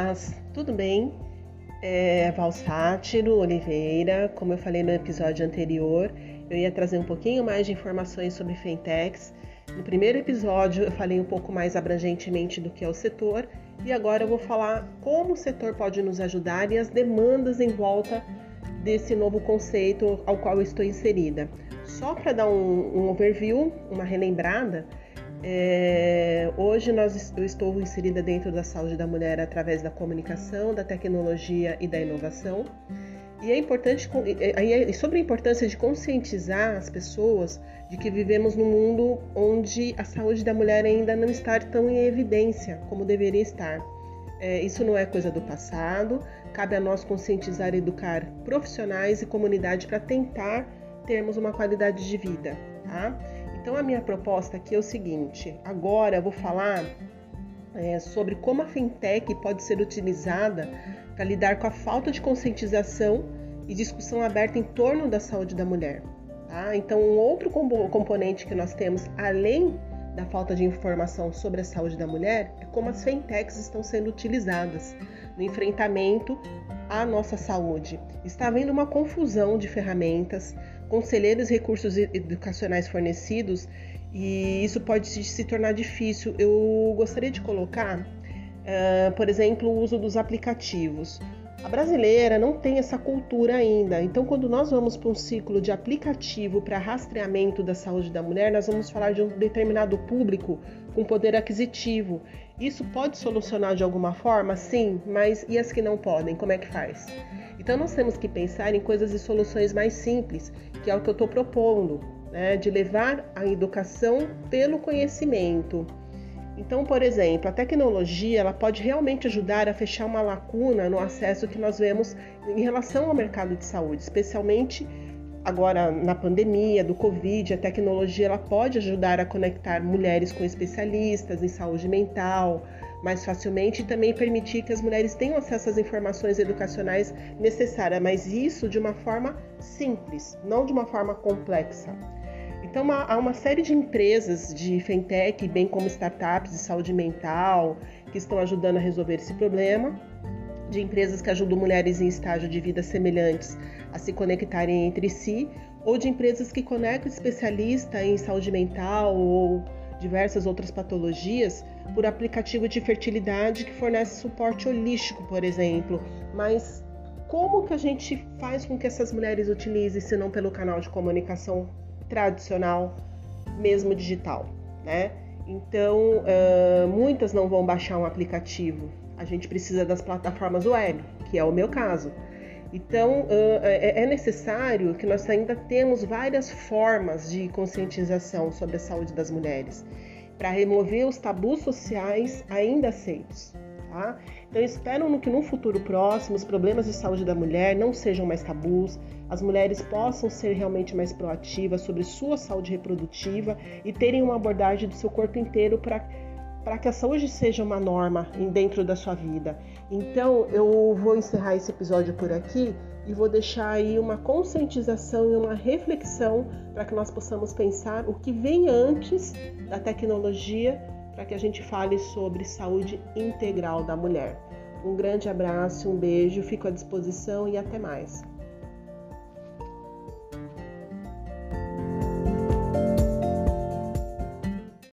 paz, tudo bem? É Val Sátiro Oliveira, como eu falei no episódio anterior, eu ia trazer um pouquinho mais de informações sobre fintechs. No primeiro episódio eu falei um pouco mais abrangentemente do que é o setor e agora eu vou falar como o setor pode nos ajudar e as demandas em volta desse novo conceito ao qual eu estou inserida. Só para dar um, um overview, uma relembrada, é, hoje nós, eu estou inserida dentro da saúde da mulher através da comunicação, da tecnologia e da inovação. E é importante é sobre a importância de conscientizar as pessoas de que vivemos num mundo onde a saúde da mulher ainda não está tão em evidência como deveria estar. É, isso não é coisa do passado, cabe a nós conscientizar e educar profissionais e comunidade para tentar termos uma qualidade de vida. Tá? Então a minha proposta aqui é o seguinte: agora eu vou falar é, sobre como a fintech pode ser utilizada para lidar com a falta de conscientização e discussão aberta em torno da saúde da mulher. Tá? Então, um outro componente que nós temos, além da falta de informação sobre a saúde da mulher, é como as fintechs estão sendo utilizadas no enfrentamento à nossa saúde. Está havendo uma confusão de ferramentas, conselheiros recursos educacionais fornecidos e isso pode se tornar difícil. Eu gostaria de colocar, uh, por exemplo, o uso dos aplicativos. A brasileira não tem essa cultura ainda, então, quando nós vamos para um ciclo de aplicativo para rastreamento da saúde da mulher, nós vamos falar de um determinado público com poder aquisitivo. Isso pode solucionar de alguma forma? Sim, mas e as que não podem? Como é que faz? Então, nós temos que pensar em coisas e soluções mais simples, que é o que eu estou propondo, né? de levar a educação pelo conhecimento. Então, por exemplo, a tecnologia ela pode realmente ajudar a fechar uma lacuna no acesso que nós vemos em relação ao mercado de saúde, especialmente agora na pandemia do Covid, a tecnologia ela pode ajudar a conectar mulheres com especialistas em saúde mental mais facilmente e também permitir que as mulheres tenham acesso às informações educacionais necessárias, mas isso de uma forma simples, não de uma forma complexa. Então, há uma série de empresas de fintech, bem como startups de saúde mental, que estão ajudando a resolver esse problema, de empresas que ajudam mulheres em estágio de vida semelhantes a se conectarem entre si, ou de empresas que conectam especialistas em saúde mental ou diversas outras patologias por aplicativo de fertilidade que fornece suporte holístico, por exemplo. Mas como que a gente faz com que essas mulheres utilizem, se não pelo canal de comunicação tradicional, mesmo digital, né? Então, uh, muitas não vão baixar um aplicativo. A gente precisa das plataformas web, que é o meu caso. Então, uh, é necessário que nós ainda temos várias formas de conscientização sobre a saúde das mulheres, para remover os tabus sociais ainda aceitos. Tá? Então, espero que no futuro próximo os problemas de saúde da mulher não sejam mais tabus, as mulheres possam ser realmente mais proativas sobre sua saúde reprodutiva e terem uma abordagem do seu corpo inteiro para para que a saúde seja uma norma dentro da sua vida. Então, eu vou encerrar esse episódio por aqui e vou deixar aí uma conscientização e uma reflexão para que nós possamos pensar o que vem antes da tecnologia para que a gente fale sobre saúde integral da mulher. Um grande abraço, um beijo, fico à disposição e até mais.